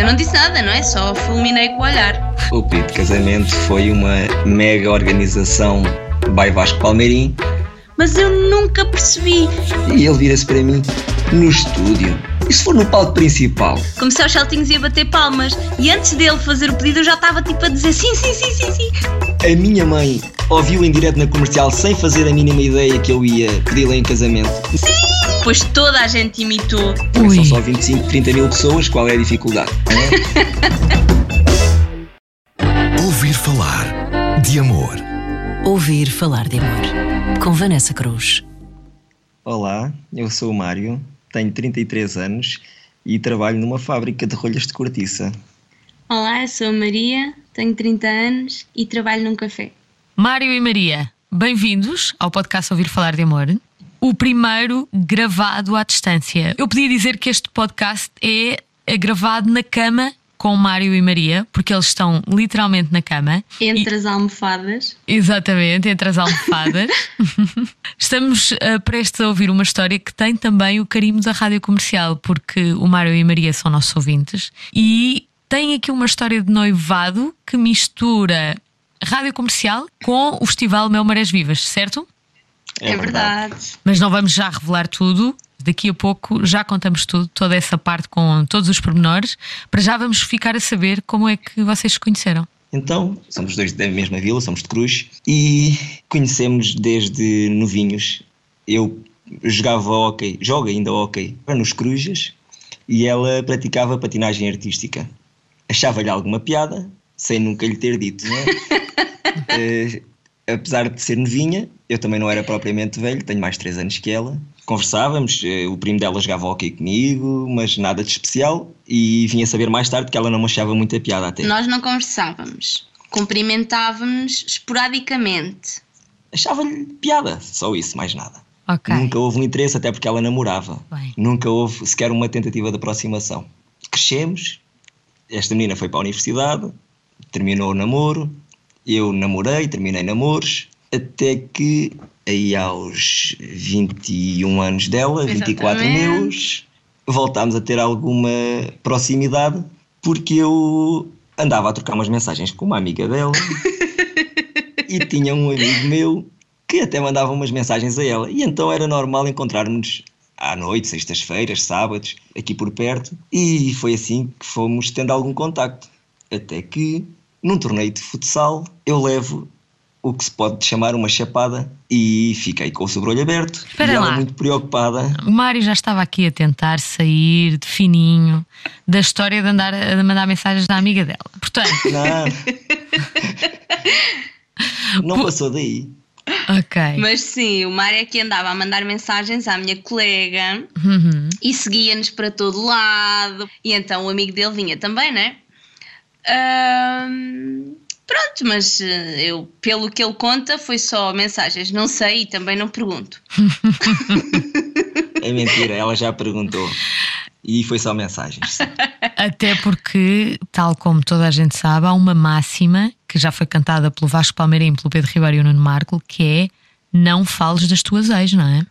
eu não disse nada, não é? Só fulminei com o olhar. O pedido de casamento foi uma mega organização by Vasco Palmeirim Mas eu nunca percebi. e ele vira-se para mim no estúdio. E se for no palco principal? Comecei aos saltinhos e a bater palmas. E antes dele fazer o pedido, eu já estava tipo a dizer sim, sim, sim, sim, sim. A minha mãe ouviu em direto na comercial sem fazer a mínima ideia que eu ia pedi-la em casamento. Depois toda a gente imitou. Também São só 25, 30 mil pessoas, qual é a dificuldade? Ouvir falar de amor. Ouvir falar de amor. Com Vanessa Cruz. Olá, eu sou o Mário, tenho 33 anos e trabalho numa fábrica de rolhas de cortiça. Olá, eu sou a Maria, tenho 30 anos e trabalho num café. Mário e Maria, bem-vindos ao podcast Ouvir Falar de Amor. O primeiro gravado à distância. Eu podia dizer que este podcast é é gravado na cama com Mário e Maria, porque eles estão literalmente na cama. Entre as almofadas. Exatamente, entre as almofadas. Estamos uh, prestes a ouvir uma história que tem também o carinho da rádio comercial, porque o Mário e Maria são nossos ouvintes e tem aqui uma história de noivado que mistura rádio comercial com o Festival Mel Marés Vivas, certo? É, verdade. Mas não vamos já revelar tudo. Daqui a pouco já contamos tudo, toda essa parte com todos os pormenores. Para já vamos ficar a saber como é que vocês se conheceram. Então, somos dois da mesma vila, somos de Cruz e conhecemos desde novinhos. Eu jogava hóquei, jogo ainda hóquei, nos Crujas e ela praticava patinagem artística. Achava-lhe alguma piada, sem nunca lhe ter dito, não é? Eh, apesar de ser novinha, eu também não era propriamente velho, tenho mais 3 anos que ela. Conversávamos, eh, o primo dela jogava hockey comigo, mas nada de especial. E vinha saber mais tarde que ela não me achava muita piada até. Nós não conversávamos. Cumprimentávamos esporadicamente. Achava-lhe piada, só isso, mais nada. Ok. Nunca houve um interesse, até porque ela namorava. Bem. Nunca houve sequer uma tentativa de aproximação. Crescemos, esta menina foi para a universidade, terminou o namoro, eu namorei, terminei namoros, até que aí aos 21 anos dela, 24 Exatamente. meus, voltámos a ter alguma proximidade, porque eu andava a trocar umas mensagens com uma amiga dela e tinha um amigo meu que até mandava umas mensagens a ela. E então era normal encontrarmos à noite, sextas-feiras, sábados, aqui por perto. E foi assim que fomos tendo algum contacto. Até que, num torneio de futsal, eu levo o que se pode chamar uma chapada e fiquei com o sobrolho aberto. Espera e ela lá. muito preocupada. O Mário já estava aqui a tentar sair de fininho da história de andar a mandar mensagens da amiga dela. Portanto, Não. não passou daí. ok. Mas sim, o Mário é que andava a mandar mensagens à minha colega Uhum. e seguia-nos para todo lado. E então o amigo dele vinha também, né? Ahm, pronto, mas eh, eu, pelo que ele conta, foi só mensagens. Não sei e também não pergunto. É mentira, ela já perguntou. E foi só mensagens. Até porque, tal como toda a gente sabe, há uma máxima que já foi cantada pelo Vasco Palmeirim, pelo Pedro Ribeiro e o Nuno Marco, que é não fales das tuas ex, não é?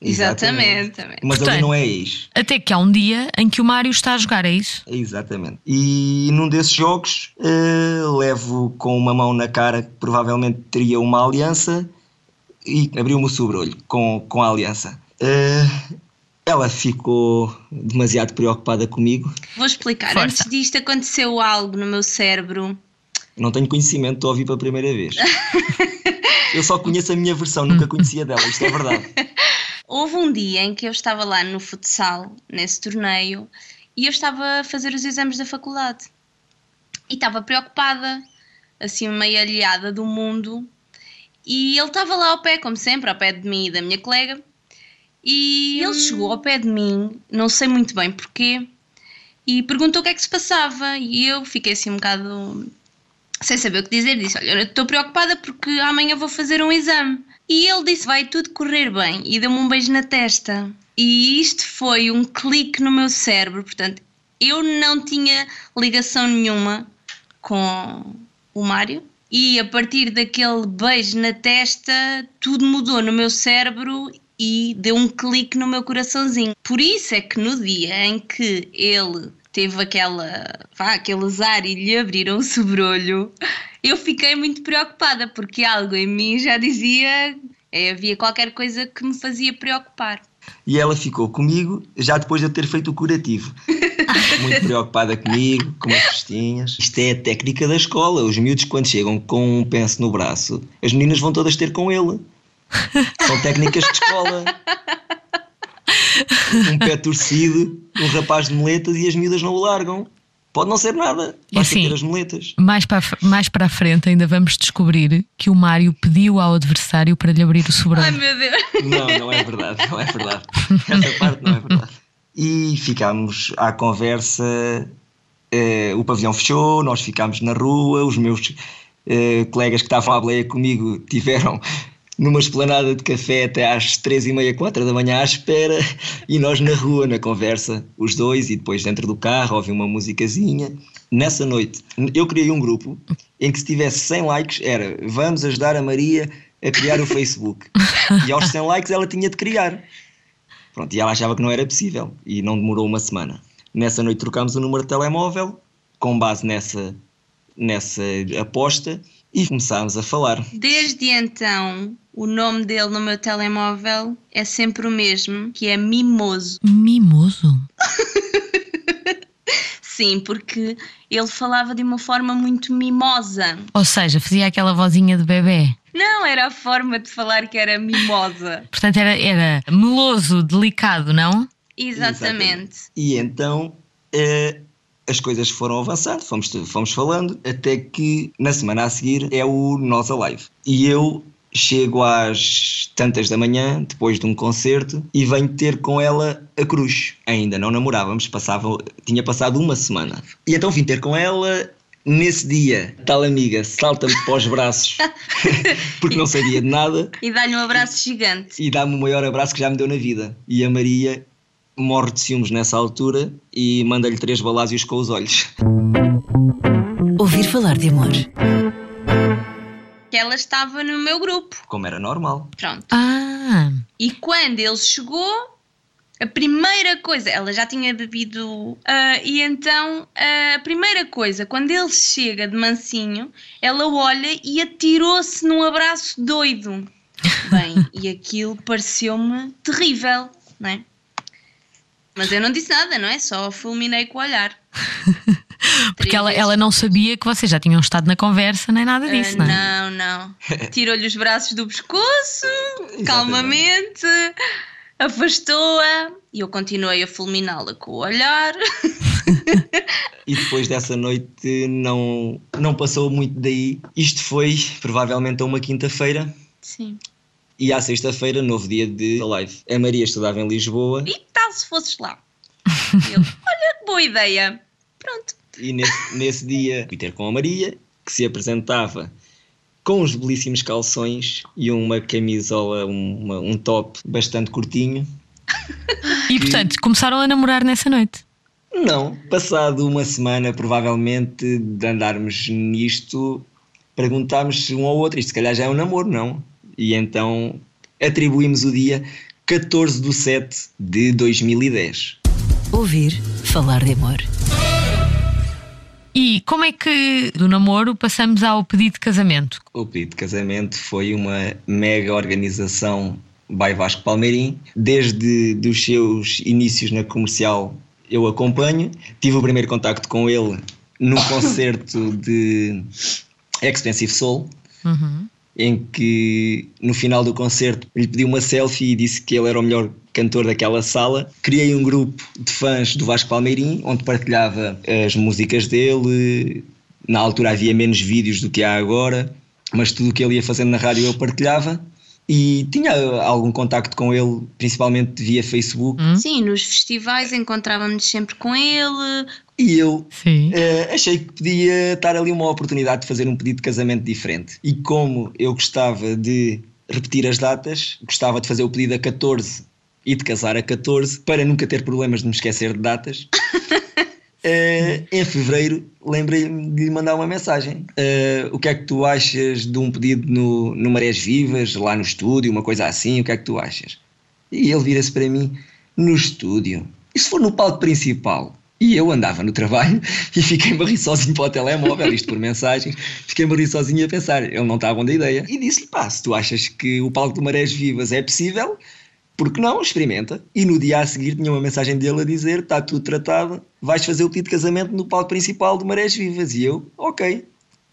Exatamente. Mas Portanto- ali não é ex. Até que há um dia em que o Mário está a jogar, é isso? Exatamente. E num desses jogos eh, levo com uma mão na cara que provavelmente teria uma aliança e abriu-me o sobrolho com, com a aliança. Eh, ela ficou demasiado preocupada comigo. Vou explicar. Força. Antes disto aconteceu algo no meu cérebro. Não tenho conhecimento, estou a ouvir pela primeira vez. Eu só conheço a minha versão, nunca conhecia dela, isto é verdade. Houve um dia em que eu estava lá no futsal, nesse torneio, e eu estava a fazer os exames da faculdade. E estava preocupada, assim meio aliada do mundo. E ele estava lá ao pé, como sempre, ao pé de mim e da minha colega. E ele chegou ao pé de mim, não sei muito bem porquê, e perguntou o que é que se passava. E eu fiquei assim um bocado sem saber o que dizer. Disse: Olha, estou preocupada porque amanhã vou fazer um exame. E ele disse: Vai tudo correr bem. E deu-me um beijo na testa. E isto foi um clique no meu cérebro. Portanto, eu não tinha ligação nenhuma com o Mário. E a partir daquele beijo na testa, tudo mudou no meu cérebro e deu um clique no meu coraçãozinho. Por isso é que no dia em que ele teve aquela, vá, aquele azar e lhe abriram o sobrolho, eu fiquei muito preocupada porque algo em mim já dizia é, havia qualquer coisa que me fazia preocupar. E ela ficou comigo já depois de eu ter feito o curativo. Muito preocupada comigo, com umas festinhas. Isto é a técnica da escola. Os miúdos, quando chegam com um penso no braço, as meninas vão todas ter com ele. São técnicas de escola. Um pé torcido, um rapaz de moletas e as miúdas não o largam. Pode não ser nada, basta assim, ter as moletas. Mais para, a- mais para a frente ainda vamos descobrir que o Mário pediu ao adversário para lhe abrir o Ai sobrolho. meu Deus! Não, não é verdade, não é verdade. Essa parte não é verdade. E ficámos à conversa, eh, o pavilhão fechou, nós ficámos na rua, os meus eh, colegas que estavam à bleia comigo tiveram numa esplanada de café até às três e meia, quatro da manhã à espera e nós na rua, na conversa, os dois e depois dentro do carro, ouvir uma musicazinha. Nessa noite, eu criei um grupo em que se tivesse 100 likes era vamos ajudar a Maria a criar o Facebook. E aos 100 likes ela tinha de criar. Pronto, e ela achava que não era possível e não demorou uma semana. Nessa noite trocámos o número de telemóvel, com base nessa, nessa aposta, e começámos a falar. Desde então, o nome dele no meu telemóvel é sempre o mesmo, que é Mimoso. Mimoso. Sim, porque ele falava de uma forma muito mimosa. Ou seja, fazia aquela vozinha de bebê. Não era a forma de falar que era mimosa. Portanto, era, era meloso, delicado, não? Exatamente. E então eh, as coisas foram avançando, fomos, fomos falando, até que na semana a seguir é o Nós Alive. E eu chego às tantas da manhã, depois de um concerto, e venho ter com ela a cruz. Ainda não namorávamos, passava, tinha passado uma semana. E então vim ter com ela. Nesse dia, tal amiga salta-me para os braços porque não sabia de nada E dá-lhe um abraço gigante. e dá-me o maior abraço que já me deu na vida. E a Maria morre de ciúmes nessa altura e manda-lhe três balásios com os olhos. Ouvir falar de amor. Que ela estava no meu grupo. Como era normal. Pronto. Ah, E quando ele chegou, a primeira coisa, ela já tinha bebido, ah, e então a primeira coisa, quando ele chega de mansinho, ela olha e atirou-se num abraço doido. Bem, e aquilo pareceu-me terrível, não é? Mas eu não disse nada, não é? Só fulminei com o olhar. porque ela, ela não sabia que vocês já tinham estado na conversa nem nada disso, não é? Ah, não, não. Tirou-lhe os braços do pescoço, calmamente, afastou-a e eu continuei a fulminá-la com o olhar. E depois dessa noite não, não passou muito daí. Isto foi provavelmente a uma quinta-feira. Sim. E à sexta-feira, novo dia de live. A Maria estudava em Lisboa E tal se fosses lá? Eu, olha, que boa ideia. Pronto. e nesse, nesse dia fui ter com a Maria, que se apresentava com uns belíssimos calções e uma camisola, uma- um top bastante curtinho. E portanto, começaram a namorar nessa noite. Não, passado uma semana, provavelmente, de andarmos nisto, perguntámos um ao outro, isto se calhar já é um namoro, não? E então atribuímos o dia 14 de 7 de 2010. Ouvir falar de amor. E como é que do namoro passamos ao pedido de casamento? O pedido de casamento foi uma mega organização by Vasco Palmeirim. Desde os seus inícios na comercial eu acompanho. Tive o primeiro contacto com ele num concerto de Expensive Soul. Uhum. Em que no final do concerto lhe pedi uma selfie e disse que ele era o melhor cantor daquela sala. Criei um grupo de fãs do Vasco Palmeirim, onde partilhava as músicas dele. Na altura havia menos vídeos do que há agora, mas tudo o que ele ia fazendo na rádio eu partilhava. E tinha algum contacto com ele, principalmente via Facebook. Sim, nos festivais encontrávamos sempre com ele. E eu. Eh, achei que podia estar ali uma oportunidade de fazer um pedido de casamento diferente. E como eu gostava de repetir as datas, gostava de fazer o pedido a 14 e de casar a 14, para nunca ter problemas de me esquecer de datas. eh, em fevereiro lembrei-me de lhe mandar uma mensagem. Eh, o que é que tu achas de um pedido no, no Marés Vivas, lá no estúdio, uma coisa assim? O que é que tu achas? E ele vira-se para mim: no estúdio. E se for no palco principal? E eu andava no trabalho e fiquei-me a rir sozinho para o telemóvel, isto por mensagens, fiquei-me a rir sozinho a pensar, ele não está bom da ideia. E disse-lhe, pá, se tu achas que o palco de Marés Vivas é possível, por que não? Experimenta. E no dia a seguir tinha uma mensagem dele a dizer, está tudo tratado, vais fazer o pedido de casamento no palco principal de Marés Vivas. E eu, ok.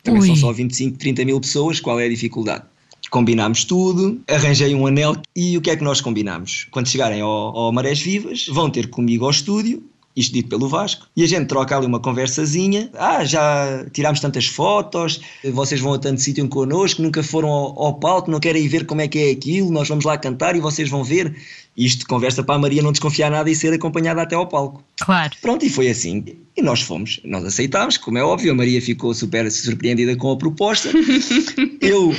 Também Ui. são só 25, 30 mil pessoas, qual é a dificuldade? Combinámos tudo, arranjei um anel e o que é que nós combinámos? Quando chegarem ao, ao Marés Vivas, vão ter comigo ao estúdio, isto dito pelo Vasco, e a gente troca ali uma conversazinha. Ah, já tirámos tantas fotos, vocês vão a tanto sítio connosco, nunca foram ao, ao palco, não querem ver como é que é aquilo, nós vamos lá cantar e vocês vão ver. Isto conversa para a Maria não desconfiar nada e ser acompanhada até ao palco. Claro. Pronto, e foi assim. E nós fomos, nós aceitámos, como é óbvio, a Maria ficou super surpreendida com a proposta. Eu,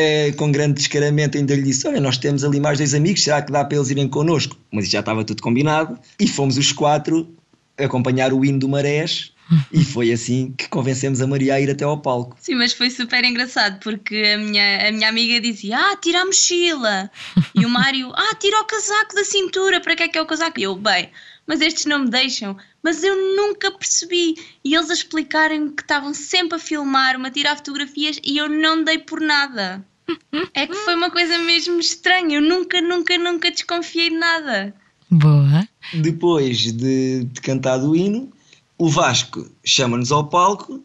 eh, com grande descaramento, ainda lhe disse: Olha, nós temos ali mais dois amigos, será que dá para eles irem connosco? Mas já estava tudo combinado. E fomos os quatro acompanhar o hino do Marés. E foi assim que convencemos a Maria a ir até ao palco. Sim, mas foi super engraçado porque a minha, a minha amiga dizia: Ah, tira a mochila. E o Mário: Ah, tira o casaco da cintura. Para que é que é o casaco? E eu, bem, mas estes não me deixam. Mas eu nunca percebi. E eles a explicarem que estavam sempre a filmar-me, a tirar fotografias e eu não dei por nada. É que foi uma coisa mesmo estranha. Eu nunca, nunca, nunca desconfiei de nada. Boa. Depois de, de cantar o hino, o Vasco chama-nos ao palco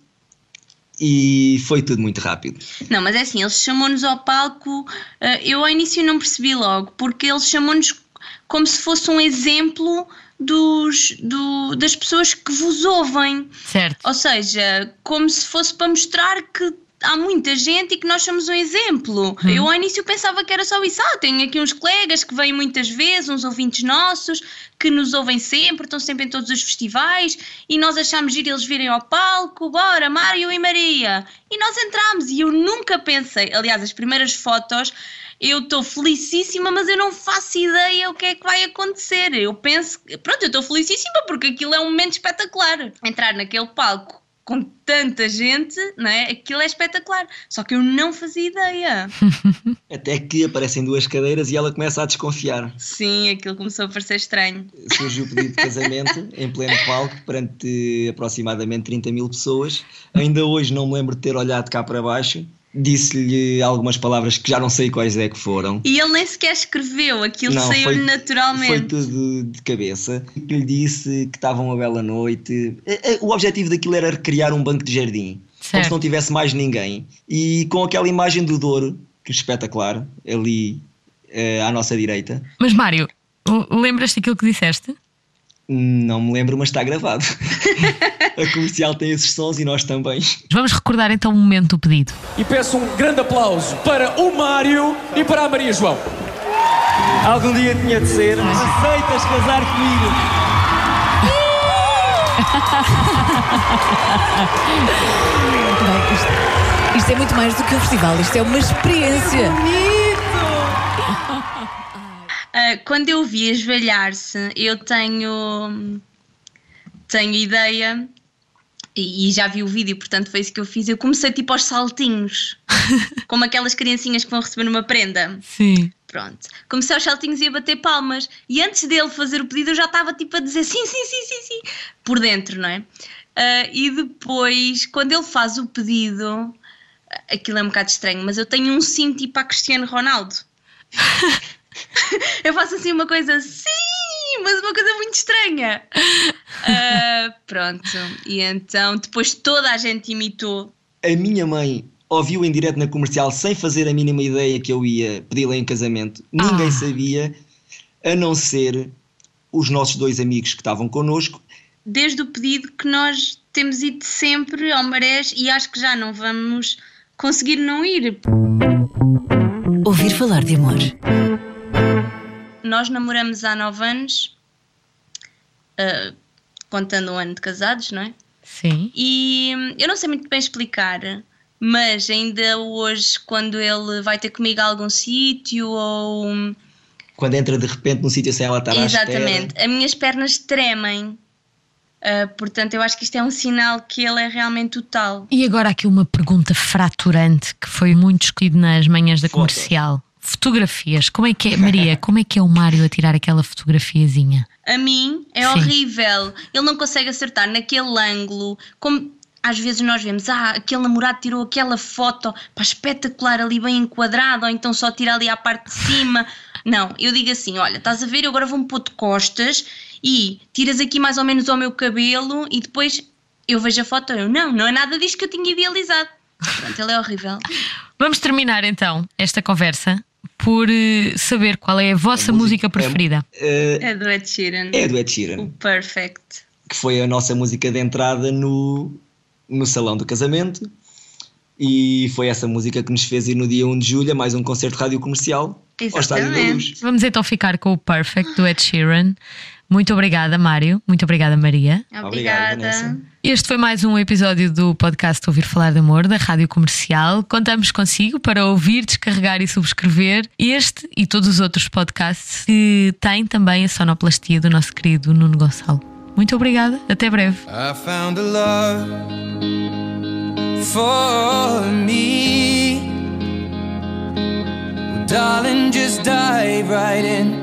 e foi tudo muito rápido. Não, mas é assim, eles chamou-nos ao palco. eh, eu ao início não percebi logo, porque eles chamou-nos como se fosse um exemplo dos, do- das pessoas que vos ouvem. Certo. Ou seja, como se fosse para mostrar que há muita gente e que nós somos um exemplo. Eu ao início pensava que era só isso. Ah, tenho aqui uns colegas que vêm muitas vezes, uns ouvintes nossos, que nos ouvem sempre, estão sempre em todos os festivais e nós achámos ir eles virem ao palco, bora, Mário e Maria. E nós entramos e eu nunca pensei, aliás, as primeiras fotos. Eu estou felicíssima, mas eu não faço ideia o que é que vai acontecer. Eu penso, pronto, eu estou felicíssima porque aquilo é um momento espetacular. Entrar naquele palco com tanta gente, não é? Aquilo é espetacular. Só que eu não fazia ideia. Até que aparecem duas cadeiras e ela começa a desconfiar. Sim, aquilo começou a parecer estranho. Surgiu o pedido de casamento em pleno palco, perante aproximadamente 30 mil pessoas. Ainda hoje não me lembro de ter olhado cá para baixo. Disse-lhe algumas palavras que já não sei quais é que foram. E ele nem sequer escreveu, aquilo Não, saiu foi- naturalmente. Foi tudo de cabeça. Lhe disse que estava uma bela noite. Eh, eh, O objetivo daquilo era recriar um banco de jardim. Como Certo. se não tivesse mais ninguém. E com aquela imagem do Douro, que é espetacular, ali eh, à nossa direita. Mas Mário, lembras-te daquilo que disseste? Não me lembro, mas está gravado. a comercial tem esses sons e nós também. Vamos recordar então o momento do pedido. E peço um grande aplauso para o Mário e para a Maria João. Algum dia tinha de ser. Aceitas casar comigo? Bem, isto, isto é muito mais do que um festival, isto é uma experiência. Quando eu vi esvelhar-se, eu tenho, tenho ideia, e, já vi o vídeo, portanto foi isso que eu fiz. Eu comecei tipo aos saltinhos, como aquelas criancinhas que vão receber uma prenda. Sim. Pronto. Comecei aos saltinhos e a bater palmas. E antes dele fazer o pedido, eu já estava tipo a dizer sim, sim, sim, sim, sim, por dentro, não é? Ah, e depois, quando ele faz o pedido, aquilo é um bocado estranho, mas eu tenho um sim tipo a Cristiano Ronaldo. eu faço assim uma coisa, sim, mas uma coisa muito estranha. Ah, pronto. E então, depois toda a gente imitou. A minha mãe ouviu em direto na comercial sem fazer a mínima ideia que eu ia pedi-la em casamento. Ninguém Ah. sabia, a não ser os nossos dois amigos que estavam connosco. desde o pedido que nós temos ido sempre ao Marés e acho que já não vamos conseguir não ir. Ouvir falar de amor. Nós namoramos há nove anos, ah, contando um ano de casados, não é? Sim. E hum, eu não sei muito bem explicar, mas ainda hoje, quando ele vai ter comigo a algum sítio ou. hum, Quando entra de repente num sítio sem ela estar à espera. Exatamente, as minhas pernas tremem. Ah, portanto, eu acho que isto é um sinal que ele é realmente total. E agora aqui uma pergunta fraturante que foi muito discutido nas manhãs da Foto. comercial. Fotografias, como é que é, Maria, como é que é o Mário a tirar aquela fotografiazinha? A mim é Sim. horrível. Ele não consegue acertar naquele ângulo. Como às vezes nós vemos, ah, aquele namorado tirou aquela foto pá, espetacular ali bem enquadrado, ou então só tira ali à parte de cima. Não, eu digo assim: olha, estás a ver, eu agora vou-me pôr de costas e tiras aqui mais ou menos ao meu cabelo e depois eu vejo a foto. Eu, não, não é nada disto que eu tinha idealizado. Pronto, ele é horrível. Vamos terminar então esta conversa por eh, saber qual é a vossa A música, música- preferida. Eh, É do Ed Sheeran. é do Ed O Sheeran, Perfect. que foi a nossa música de entrada no, no salão do casamento. E foi essa música que nos fez ir no dia 1 de julho a mais um concerto de rádio comercial ao Estádio da Exatamente. Luz. Vamos então ficar com o Perfect do Ed Sheeran. Muito obrigada, Mário. Muito obrigada, Maria. Obrigada. Vanessa. Este foi mais um episódio do podcast Ouvir Falar de Amor, da Rádio Comercial. Contamos consigo para ouvir, descarregar e subscrever este e todos os outros podcasts que têm também a sonoplastia do nosso querido Nuno Gonçalo. Muito obrigada, até breve. I found a love for me. Well, darling, just dive right in.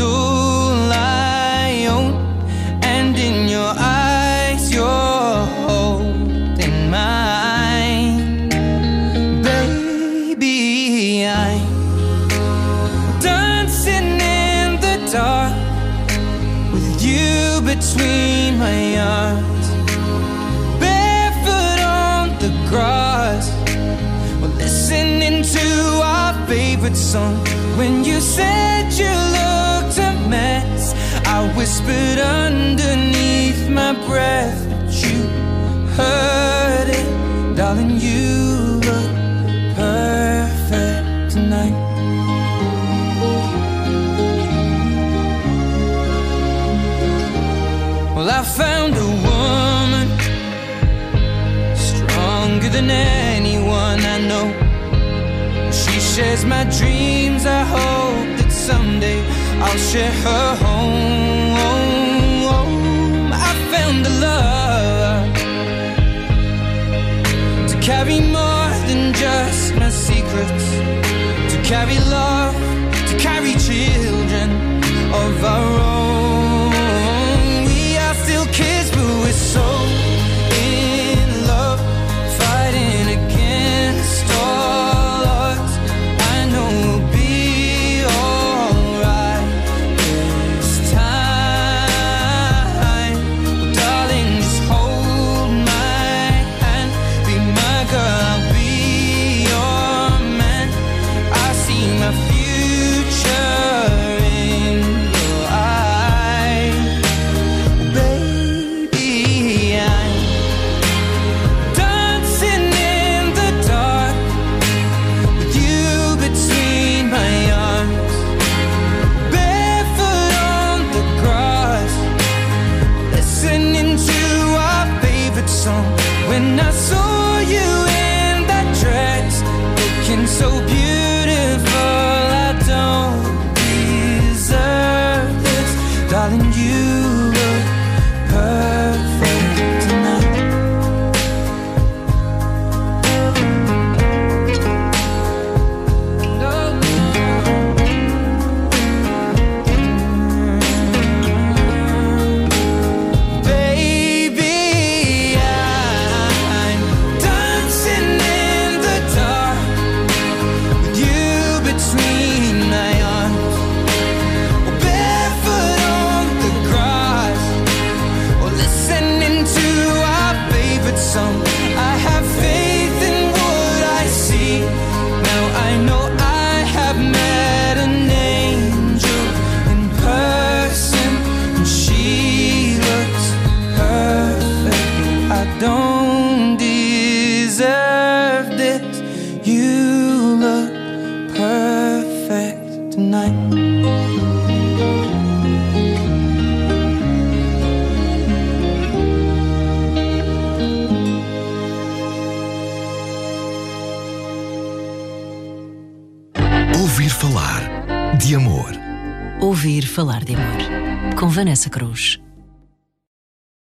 is I own, and in your eyes, you're holding mine. Baby, I'm dancing in the dark with you between my arms, barefoot on the grass. We're listening to our favorite song. When you said you looked a mess, I whispered underneath my breath, but you heard it, darling. You look perfect tonight. Well, I found a woman stronger than anyone I know. She shares my dreams. I hope that someday I'll share her home. I found a love to carry more than just my secrets, to carry love, to carry children of our own. Vanessa Cruz.